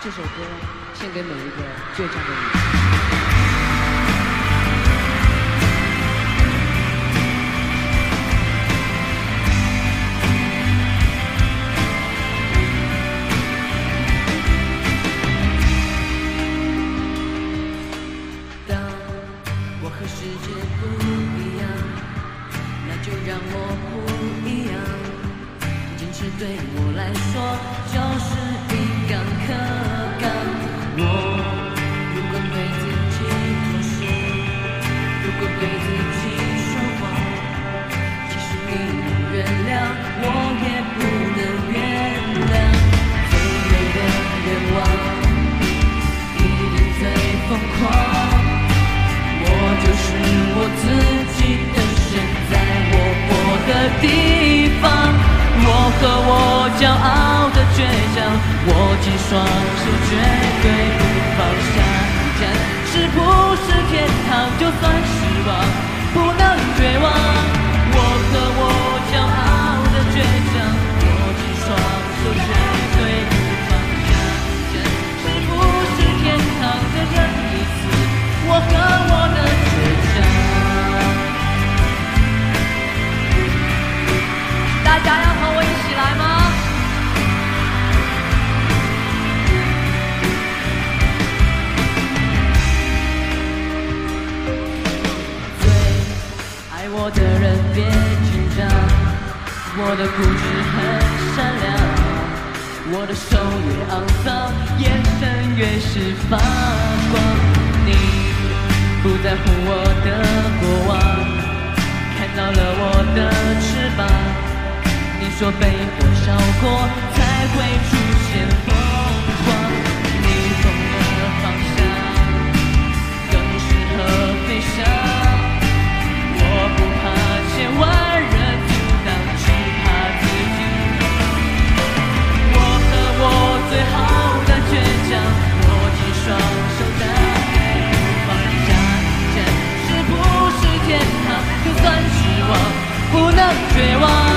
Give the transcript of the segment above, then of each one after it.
这首歌献给每一个倔强的你。当我和世界不一样，那就让我不一样。坚持对我来说就是地方，我和我骄傲的倔强，握紧双手绝对不放下。一站是不是天堂？就算是我的人别紧张，我的固执很善良。我的手越肮脏，眼神越是发光。你不在乎我的过往，看到了我的翅膀。你说被火烧过绝望。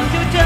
long to.